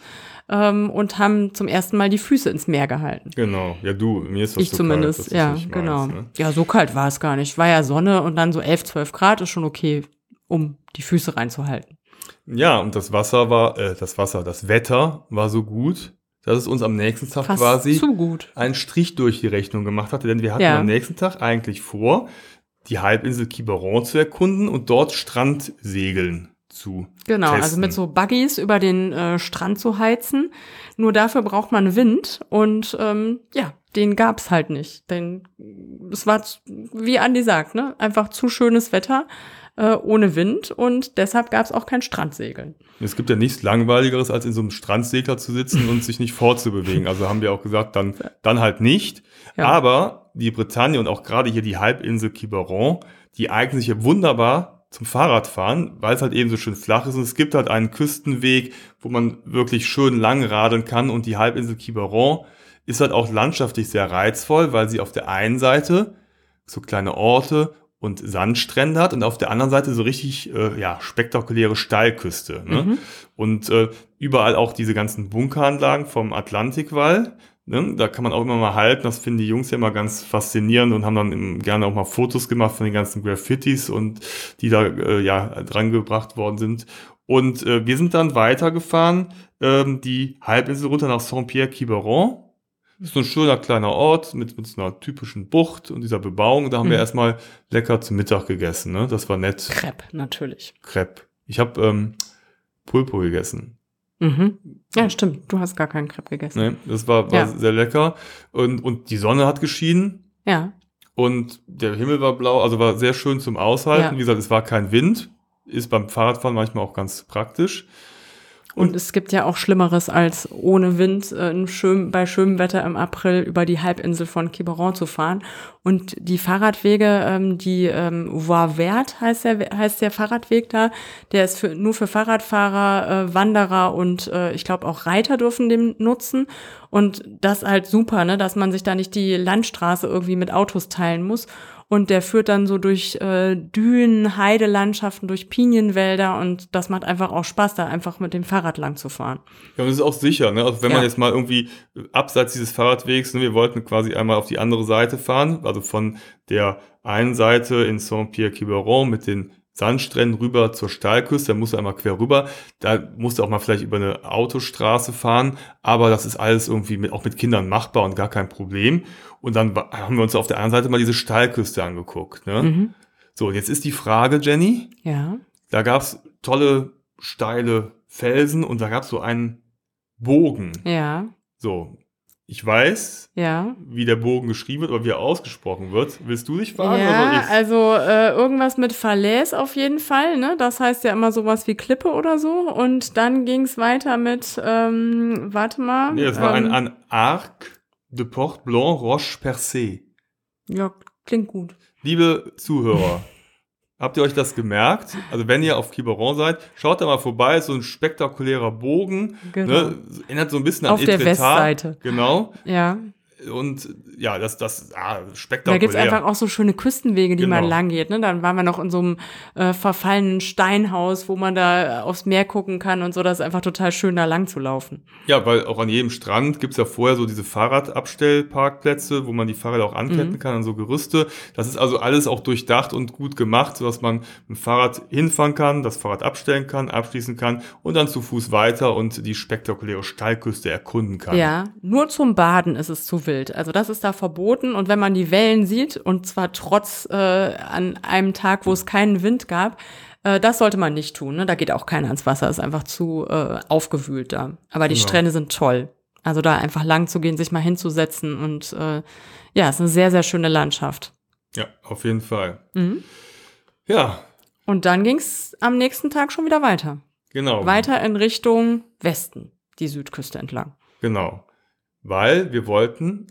ähm, und haben zum ersten Mal die Füße ins Meer gehalten. Genau, ja du, mir ist das ich so zumindest, kalt, ja, genau. Meinst, ne? Ja, so kalt war es gar nicht. War ja Sonne und dann so 11, 12 Grad ist schon okay, um die Füße reinzuhalten. Ja, und das Wasser war, äh, das Wasser, das Wetter war so gut, dass es uns am nächsten Tag Fast quasi einen Strich durch die Rechnung gemacht hatte, denn wir hatten ja. am nächsten Tag eigentlich vor, die Halbinsel Quiberon zu erkunden und dort Strandsegeln zu Genau, testen. also mit so Buggies über den äh, Strand zu heizen. Nur dafür braucht man Wind und ähm, ja, den gab's halt nicht. Denn es war, wie Andi sagt, ne, einfach zu schönes Wetter äh, ohne Wind und deshalb gab's auch kein Strandsegeln. Es gibt ja nichts Langweiligeres, als in so einem Strandsegler zu sitzen und sich nicht fortzubewegen. Also haben wir auch gesagt, dann, dann halt nicht. Ja. Aber die Bretagne und auch gerade hier die Halbinsel Quiberon, die eignen sich ja wunderbar zum Fahrradfahren, weil es halt eben so schön flach ist. Und es gibt halt einen Küstenweg, wo man wirklich schön lang radeln kann. Und die Halbinsel Quiberon ist halt auch landschaftlich sehr reizvoll, weil sie auf der einen Seite so kleine Orte und Sandstrände hat und auf der anderen Seite so richtig äh, ja, spektakuläre Steilküste. Ne? Mhm. Und äh, überall auch diese ganzen Bunkeranlagen vom Atlantikwall. Ne? Da kann man auch immer mal halten. Das finden die Jungs ja immer ganz faszinierend und haben dann gerne auch mal Fotos gemacht von den ganzen Graffitis und die da äh, ja dran gebracht worden sind. Und äh, wir sind dann weitergefahren, ähm, die Halbinsel runter nach Saint-Pierre-Quiberon das ist so ein schöner kleiner Ort mit, mit so einer typischen Bucht und dieser Bebauung. Da haben mhm. wir erstmal lecker zum Mittag gegessen. Ne? Das war nett. Crepe, natürlich. Crepe. Ich habe ähm, Pulpo gegessen. Mhm. Ja, stimmt. Du hast gar keinen Crepe gegessen. Nee, das war, war ja. sehr lecker. Und, und die Sonne hat geschienen. Ja. Und der Himmel war blau, also war sehr schön zum Aushalten. Ja. Wie gesagt, es war kein Wind. Ist beim Fahrradfahren manchmal auch ganz praktisch. Und es gibt ja auch Schlimmeres, als ohne Wind äh, schön, bei schönem Wetter im April über die Halbinsel von Quiberon zu fahren. Und die Fahrradwege, ähm, die ähm, Voie Vert heißt der, heißt der Fahrradweg da, der ist für, nur für Fahrradfahrer, äh, Wanderer und äh, ich glaube auch Reiter dürfen den nutzen. Und das halt super, ne, dass man sich da nicht die Landstraße irgendwie mit Autos teilen muss. Und der führt dann so durch äh, Dünen, Heidelandschaften, durch Pinienwälder und das macht einfach auch Spaß, da einfach mit dem Fahrrad lang zu fahren. Ja, und das ist auch sicher, ne? Also wenn ja. man jetzt mal irgendwie abseits dieses Fahrradwegs, ne, wir wollten quasi einmal auf die andere Seite fahren, also von der einen Seite in Saint-Pierre-Quiberon mit den Sandstränden rüber zur Steilküste, da musst du einmal quer rüber, da musst du auch mal vielleicht über eine Autostraße fahren, aber das ist alles irgendwie mit, auch mit Kindern machbar und gar kein Problem. Und dann haben wir uns auf der anderen Seite mal diese Steilküste angeguckt. Ne? Mhm. So, jetzt ist die Frage, Jenny. Ja. Da gab's tolle, steile Felsen und da gab's so einen Bogen. Ja. So, ich weiß, ja. wie der Bogen geschrieben wird oder wie er ausgesprochen wird. Willst du dich fragen? Ja, also äh, irgendwas mit Falaise auf jeden Fall. Ne? Das heißt ja immer sowas wie Klippe oder so. Und dann ging es weiter mit, ähm, warte mal. Nee, es war ähm, ein, ein Arc de Port Blanc Roche Percée. Ja, klingt gut. Liebe Zuhörer, Habt ihr euch das gemerkt? Also wenn ihr auf Quiberon seid, schaut da mal vorbei, ist so ein spektakulärer Bogen. Genau. Ne? Erinnert so ein bisschen an Auf Etretat. der Westseite. Genau. Ja und ja, das, das ah, spektakulär. Da gibt's einfach auch so schöne Küstenwege, die genau. man lang geht. Ne? Dann waren wir noch in so einem äh, verfallenen Steinhaus, wo man da aufs Meer gucken kann und so. Das ist einfach total schön, da lang zu laufen. Ja, weil auch an jedem Strand gibt's ja vorher so diese Fahrradabstellparkplätze, wo man die Fahrräder auch anketten mhm. kann an so Gerüste. Das ist also alles auch durchdacht und gut gemacht, sodass man mit dem Fahrrad hinfahren kann, das Fahrrad abstellen kann, abschließen kann und dann zu Fuß weiter und die spektakuläre Steilküste erkunden kann. Ja, nur zum Baden ist es zu wild. Bild. Also das ist da verboten. Und wenn man die Wellen sieht, und zwar trotz äh, an einem Tag, wo es keinen Wind gab, äh, das sollte man nicht tun. Ne? Da geht auch keiner ans Wasser, ist einfach zu äh, aufgewühlt da. Aber die genau. Strände sind toll. Also da einfach lang zu gehen, sich mal hinzusetzen und äh, ja, ist eine sehr, sehr schöne Landschaft. Ja, auf jeden Fall. Mhm. Ja. Und dann ging es am nächsten Tag schon wieder weiter. Genau. Weiter in Richtung Westen, die Südküste entlang. Genau weil wir wollten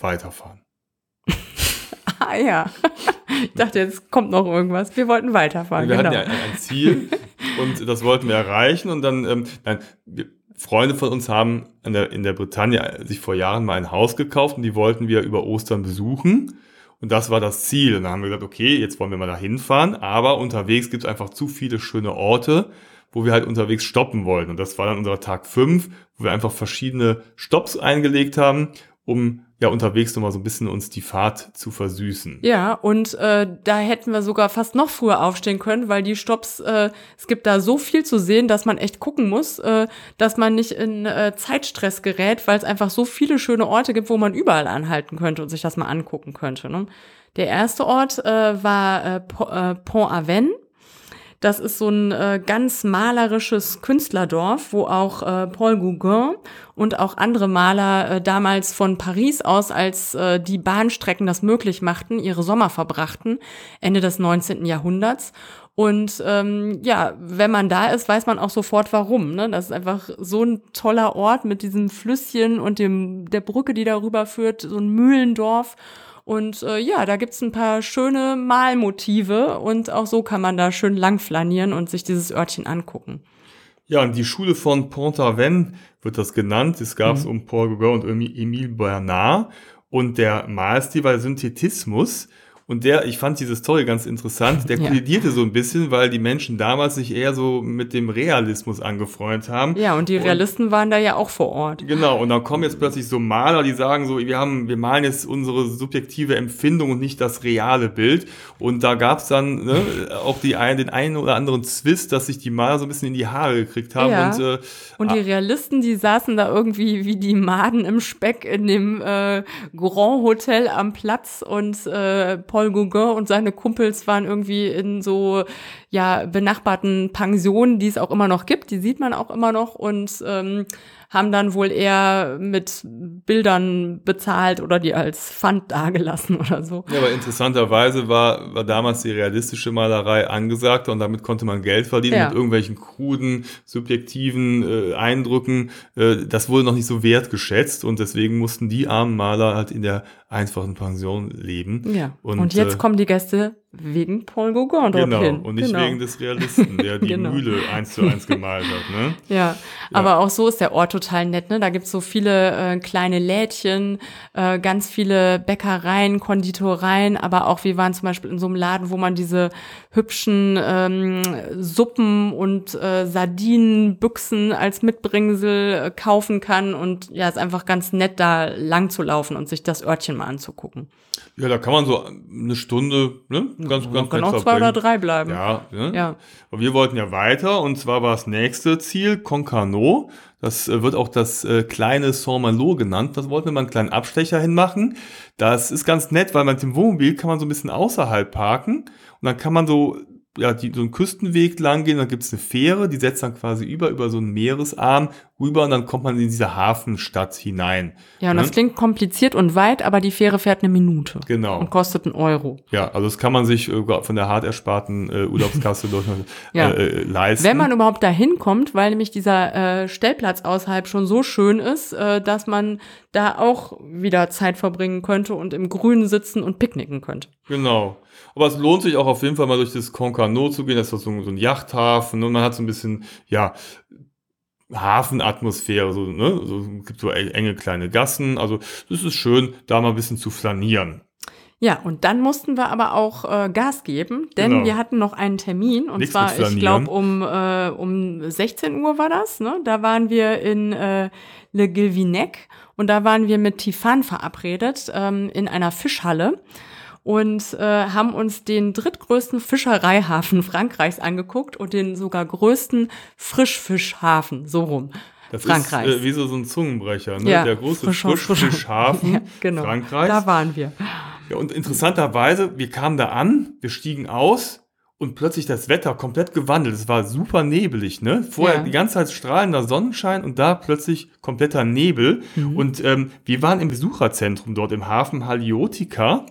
weiterfahren. ah ja, ich dachte, jetzt kommt noch irgendwas. Wir wollten weiterfahren. Wir genau. hatten ja ein Ziel und das wollten wir erreichen und dann, ähm, nein, wir, Freunde von uns haben in der, in der Bretagne sich vor Jahren mal ein Haus gekauft und die wollten wir über Ostern besuchen. Und Und das war das Ziel. Und dann haben wir gesagt, okay, jetzt wollen wir mal da hinfahren, aber unterwegs gibt es einfach zu viele schöne Orte, wo wir halt unterwegs stoppen wollten. Und das war dann unser Tag fünf, wo wir einfach verschiedene Stops eingelegt haben, um ja unterwegs nochmal so ein bisschen uns die Fahrt zu versüßen. Ja, und äh, da hätten wir sogar fast noch früher aufstehen können, weil die Stops, äh, es gibt da so viel zu sehen, dass man echt gucken muss, äh, dass man nicht in äh, Zeitstress gerät, weil es einfach so viele schöne Orte gibt, wo man überall anhalten könnte und sich das mal angucken könnte. Ne? Der erste Ort äh, war äh, äh Pont-Aven das ist so ein äh, ganz malerisches Künstlerdorf, wo auch äh, Paul Gauguin und auch andere Maler äh, damals von Paris aus, als äh, die Bahnstrecken das möglich machten, ihre Sommer verbrachten, Ende des 19. Jahrhunderts. Und ähm, ja, wenn man da ist, weiß man auch sofort warum. Ne? Das ist einfach so ein toller Ort mit diesem Flüsschen und dem der Brücke, die darüber führt, so ein Mühlendorf. Und äh, ja, da gibt's ein paar schöne Malmotive und auch so kann man da schön lang flanieren und sich dieses Örtchen angucken. Ja, und die Schule von Pont-Aven wird das genannt. Es gab es mhm. um Paul Gauguin und Emile Bernard. Und der Malstil war Synthetismus. Und der, ich fand diese Story ganz interessant, der ja. kollidierte so ein bisschen, weil die Menschen damals sich eher so mit dem Realismus angefreundet haben. Ja, und die Realisten und, waren da ja auch vor Ort. Genau, und dann kommen jetzt plötzlich so Maler, die sagen so, wir haben, wir malen jetzt unsere subjektive Empfindung und nicht das reale Bild. Und da gab's dann ne, auch die ein, den einen oder anderen Zwist, dass sich die Maler so ein bisschen in die Haare gekriegt haben. Ja. Und, äh, und die Realisten, die saßen da irgendwie wie die Maden im Speck in dem äh, Grand Hotel am Platz und äh, Paul Gauguin und seine Kumpels waren irgendwie in so ja benachbarten Pensionen, die es auch immer noch gibt. Die sieht man auch immer noch und ähm, haben dann wohl eher mit Bildern bezahlt oder die als Pfand dagelassen oder so. Ja, aber interessanterweise war, war damals die realistische Malerei angesagt und damit konnte man Geld verdienen ja. mit irgendwelchen kruden, subjektiven äh, Eindrücken. Äh, das wurde noch nicht so wertgeschätzt und deswegen mussten die armen Maler halt in der einfachen Pension leben. Ja. Und, und jetzt äh, kommen die Gäste wegen Paul Gauguin genau, hin. Und nicht genau. wegen des Realisten, der die genau. Mühle eins zu eins gemalt hat. Ne? Ja, ja, aber auch so ist der Ort total nett. Ne? Da gibt's so viele äh, kleine Lädchen, äh, ganz viele Bäckereien, Konditoreien, aber auch wir waren zum Beispiel in so einem Laden, wo man diese hübschen ähm, Suppen und äh, Sardinenbüchsen als Mitbringsel äh, kaufen kann. Und ja, ist einfach ganz nett, da lang zu laufen und sich das Örtchen mal anzugucken. Ja, da kann man so eine Stunde, ne? Ganz, man ganz kann auch zwei oder drei bleiben. Ja, ne? ja. Aber wir wollten ja weiter und zwar war das nächste Ziel Concarneau. Das äh, wird auch das äh, kleine Saint-Malo genannt. Das wollten wir mal einen kleinen Abstecher hinmachen. Das ist ganz nett, weil mit dem Wohnmobil kann man so ein bisschen außerhalb parken und dann kann man so ja, die, so einen Küstenweg lang gehen, dann gibt's eine Fähre, die setzt dann quasi über, über so einen Meeresarm rüber und dann kommt man in diese Hafenstadt hinein. Ja, und ne? das klingt kompliziert und weit, aber die Fähre fährt eine Minute. Genau. Und kostet einen Euro. Ja, also das kann man sich äh, von der hart ersparten äh, Urlaubskasse durch äh, ja. äh, leisten. Wenn man überhaupt dahin kommt, weil nämlich dieser äh, Stellplatz außerhalb schon so schön ist, äh, dass man da auch wieder Zeit verbringen könnte und im Grünen sitzen und picknicken könnte. Genau. Aber es lohnt sich auch auf jeden Fall mal durch das Concarneau zu gehen. Das ist so ein, so ein Yachthafen und man hat so ein bisschen, ja, Hafenatmosphäre, so, ne? So, gibt so enge kleine Gassen. Also, das ist schön, da mal ein bisschen zu flanieren. Ja, und dann mussten wir aber auch äh, Gas geben, denn genau. wir hatten noch einen Termin und Nichts zwar, ich glaube, um, äh, um 16 Uhr war das. Ne? Da waren wir in äh, Le Guilvinec und da waren wir mit Tifan verabredet ähm, in einer Fischhalle und äh, haben uns den drittgrößten Fischereihafen Frankreichs angeguckt und den sogar größten Frischfischhafen, so rum. Das Frankreich. ist äh, wie so, so ein Zungenbrecher, ne? Ja, der große Frischfischhafen ja, genau. Frankreichs. Da waren wir. Ja, und interessanterweise, wir kamen da an, wir stiegen aus und plötzlich das Wetter komplett gewandelt. Es war super nebelig, ne? Vorher ja. die ganze Zeit strahlender Sonnenschein und da plötzlich kompletter Nebel. Mhm. Und ähm, wir waren im Besucherzentrum dort im Hafen Haliotika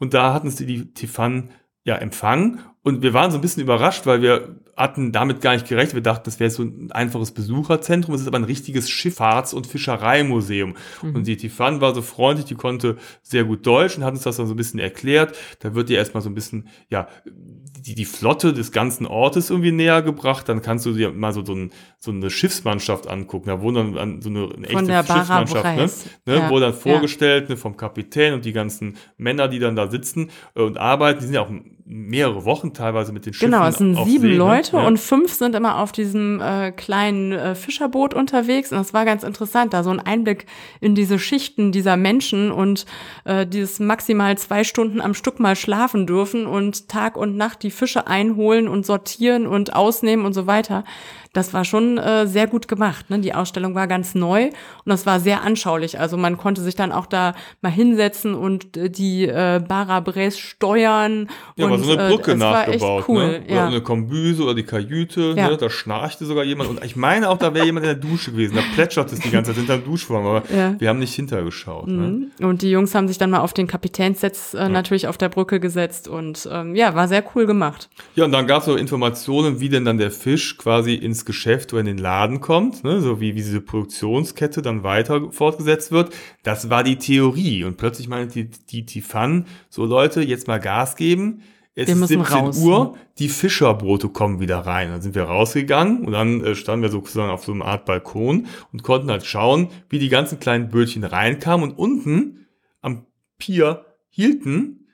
und da hatten sie die Tiffan ja empfangen Und wir waren so ein bisschen überrascht, weil wir hatten damit gar nicht gerechnet. Wir dachten, das wäre so ein einfaches Besucherzentrum. Es ist aber ein richtiges Schifffahrts- und Fischereimuseum. Mhm. Und die Tifan war so freundlich, die konnte sehr gut Deutsch und hat uns das dann so ein bisschen erklärt. Da wird dir erstmal so ein bisschen, ja, die, die Flotte des ganzen Ortes irgendwie näher gebracht. Dann kannst du dir mal so, so, ein, so eine Schiffsmannschaft angucken. Da wurden dann so eine, eine echte Schiffsmannschaft, ne? ne? Ja. wurde dann vorgestellt ne, vom Kapitän und die ganzen Männer, die dann da sitzen äh, und arbeiten. Die sind ja auch mehrere Wochen teilweise mit den Schiffen. Genau, es sind sieben See, ne? Leute ne? und fünf sind immer auf diesem äh, kleinen äh, Fischerboot unterwegs. Und das war ganz interessant, da so ein Einblick in diese Schichten dieser Menschen und äh, dieses maximal zwei Stunden am Stück mal schlafen dürfen und Tag und Nacht die Fische einholen und sortieren und ausnehmen und so weiter das war schon äh, sehr gut gemacht. Ne? Die Ausstellung war ganz neu und das war sehr anschaulich. Also man konnte sich dann auch da mal hinsetzen und äh, die äh, Barabres steuern. Ja, und, war so eine äh, Brücke äh, nachgebaut. Cool, ne? Oder ja. eine Kombüse oder die Kajüte, ja. ne? da schnarchte sogar jemand. Und ich meine auch, da wäre jemand in der Dusche gewesen. Da plätschert es die ganze Zeit hinter dem Duschvorhang, aber ja. wir haben nicht hintergeschaut. Ne? Mhm. Ne? Und die Jungs haben sich dann mal auf den Kapitänssitz äh, natürlich auf der Brücke gesetzt und ähm, ja, war sehr cool gemacht. Ja, und dann gab es so Informationen, wie denn dann der Fisch quasi ins Geschäft oder in den Laden kommt, ne, so wie, wie diese Produktionskette dann weiter fortgesetzt wird. Das war die Theorie. Und plötzlich meinte die, die Tifan, so Leute, jetzt mal Gas geben. Es wir ist 17 raus, Uhr, die Fischerboote kommen wieder rein. Dann sind wir rausgegangen und dann äh, standen wir sozusagen auf so einer Art Balkon und konnten halt schauen, wie die ganzen kleinen Bötchen reinkamen und unten am Pier hielten,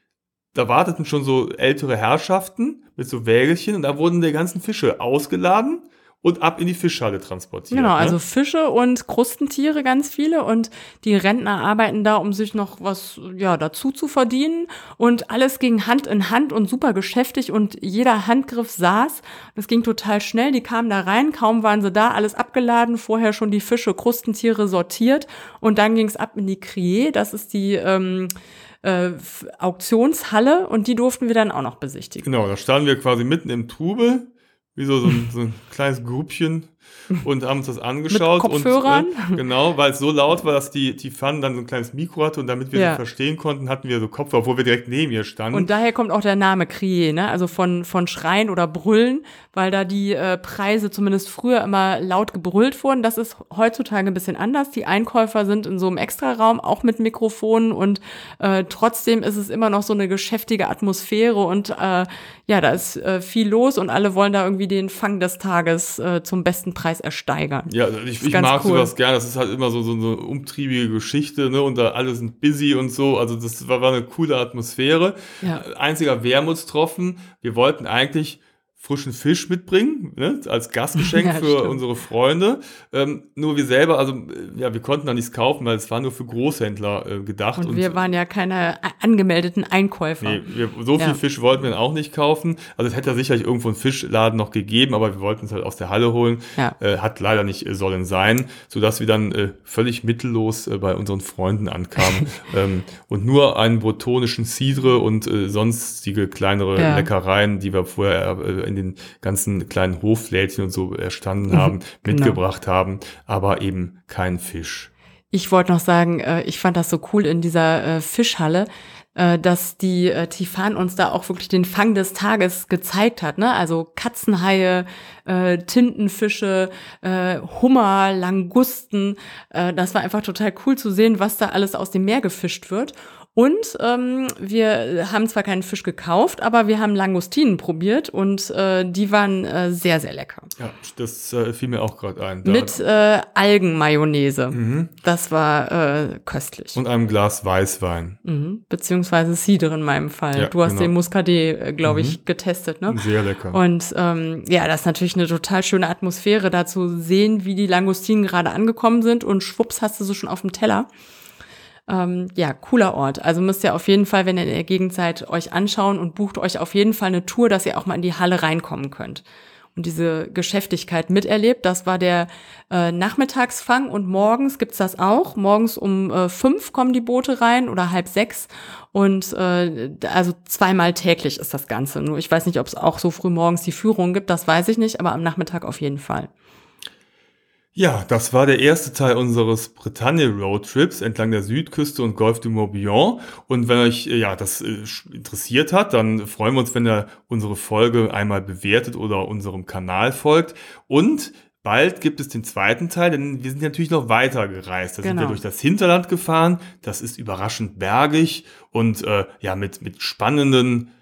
da warteten schon so ältere Herrschaften mit so Wägelchen und da wurden die ganzen Fische ausgeladen und ab in die Fischhalle transportiert. Genau, ne? also Fische und Krustentiere ganz viele und die Rentner arbeiten da, um sich noch was ja dazu zu verdienen und alles ging Hand in Hand und super geschäftig und jeder Handgriff saß. Das ging total schnell, die kamen da rein, kaum waren sie da, alles abgeladen, vorher schon die Fische, Krustentiere sortiert und dann ging es ab in die Crier, das ist die ähm, äh, Auktionshalle und die durften wir dann auch noch besichtigen. Genau, da standen wir quasi mitten im Trubel wie so, so, ein, so ein kleines Grüppchen und haben uns das angeschaut. Mit Kopfhörern? Und, äh, genau, weil es so laut war, dass die, die Fan dann so ein kleines Mikro hatte und damit wir Ja. sie verstehen konnten, hatten wir so Kopfhörer, obwohl wir direkt neben ihr standen. Und daher kommt auch der Name Crier, ne? Also von, von Schreien oder Brüllen, weil da die äh, Preise zumindest früher immer laut gebrüllt wurden. Das ist heutzutage ein bisschen anders. Die Einkäufer sind in so einem Extraraum, auch mit Mikrofonen und äh, trotzdem ist es immer noch so eine geschäftige Atmosphäre und äh, ja, da ist äh, viel los und alle wollen da irgendwie den Fang des Tages äh, zum besten Preis ersteigern. Ja, ich, ich ganz mag cool. sowas gerne. Das ist halt immer so, so eine umtriebige Geschichte, ne? Und da alle sind busy und so. Also das war, war eine coole Atmosphäre. Ja. Einziger Wermutstropfen. Wir wollten eigentlich frischen Fisch mitbringen, ne? als Gastgeschenk Ja, für stimmt. unsere Freunde. Ähm, nur wir selber, also äh, ja, wir konnten da nichts kaufen, weil es war nur für Großhändler äh, gedacht. Und wir waren ja keine a- angemeldeten Einkäufer. Nee, wir, so viel Ja. Fisch wollten wir dann auch nicht kaufen. Also es hätte ja sicherlich irgendwo einen Fischladen noch gegeben, aber wir wollten es halt aus der Halle holen. Ja. Äh, hat leider nicht äh, sollen sein, sodass wir dann äh, völlig mittellos äh, bei unseren Freunden ankamen ähm, und nur einen bretonischen Cidre und äh, sonstige kleinere. Leckereien, die wir vorher äh, in den ganzen kleinen Hoflädchen und so erstanden Mhm, haben, genau. mitgebracht haben, aber eben kein Fisch. Ich wollte noch sagen, äh, ich fand das so cool in dieser äh, Fischhalle, äh, dass die äh, Tifan uns da auch wirklich den Fang des Tages gezeigt hat. Ne? Also Katzenhaie, äh, Tintenfische, äh, Hummer, Langusten. Äh, das war einfach total cool zu sehen, was da alles aus dem Meer gefischt wird. Und ähm, wir haben zwar keinen Fisch gekauft, aber wir haben Langustinen probiert und äh, die waren äh, sehr, sehr lecker. Ja, das äh, fiel mir auch gerade ein. Da- Mit äh, Algenmayonnaise. Das war äh, köstlich. und einem Glas Weißwein. Mhm. Beziehungsweise Cider in meinem Fall. Ja, du hast genau. den Muscadet, glaube ich, getestet, ne? Sehr lecker. Und ähm, ja, das ist natürlich eine total schöne Atmosphäre, da zu sehen, wie die Langustinen gerade angekommen sind und schwupps hast du sie schon auf dem Teller. Ähm, ja, cooler Ort. Also müsst ihr auf jeden Fall, wenn ihr in der Gegend seid, euch anschauen und bucht euch auf jeden Fall eine Tour, dass ihr auch mal in die Halle reinkommen könnt. Und diese Geschäftigkeit miterlebt, das war der äh, Nachmittagsfang und morgens gibt's das auch. Morgens um äh, fünf kommen die Boote rein oder halb sechs. Und äh, also zweimal täglich ist das Ganze. Nur ich weiß nicht, ob es auch so früh morgens die Führung gibt, das weiß ich nicht, aber am Nachmittag auf jeden Fall. Ja, das war der erste Teil unseres Bretagne Roadtrips entlang der Südküste und Golf du Morbihan. Und wenn euch äh, ja das äh, interessiert hat, dann freuen wir uns, wenn ihr unsere Folge einmal bewertet oder unserem Kanal folgt. Und Bald gibt es den zweiten Teil, denn wir sind natürlich noch weiter gereist. Da genau. sind wir genau. durch das Hinterland gefahren. Das ist überraschend bergig und äh, ja mit mit spannenden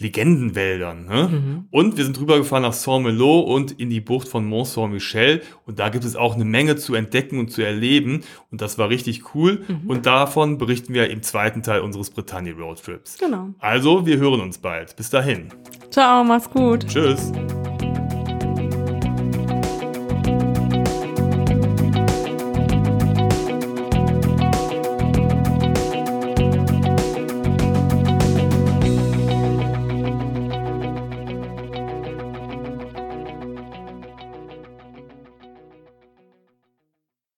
Legendenwäldern. Ne? Mhm. Und wir sind rübergefahren nach Saint-Malo und in die Bucht von Mont Saint-Michel. Und da gibt es auch eine Menge zu entdecken und zu erleben. Und das war richtig cool. Mhm. Und davon berichten wir im zweiten Teil unseres Bretagne Roadtrips. Genau. Also, wir hören uns bald. Bis dahin. Ciao, mach's gut. Tschüss.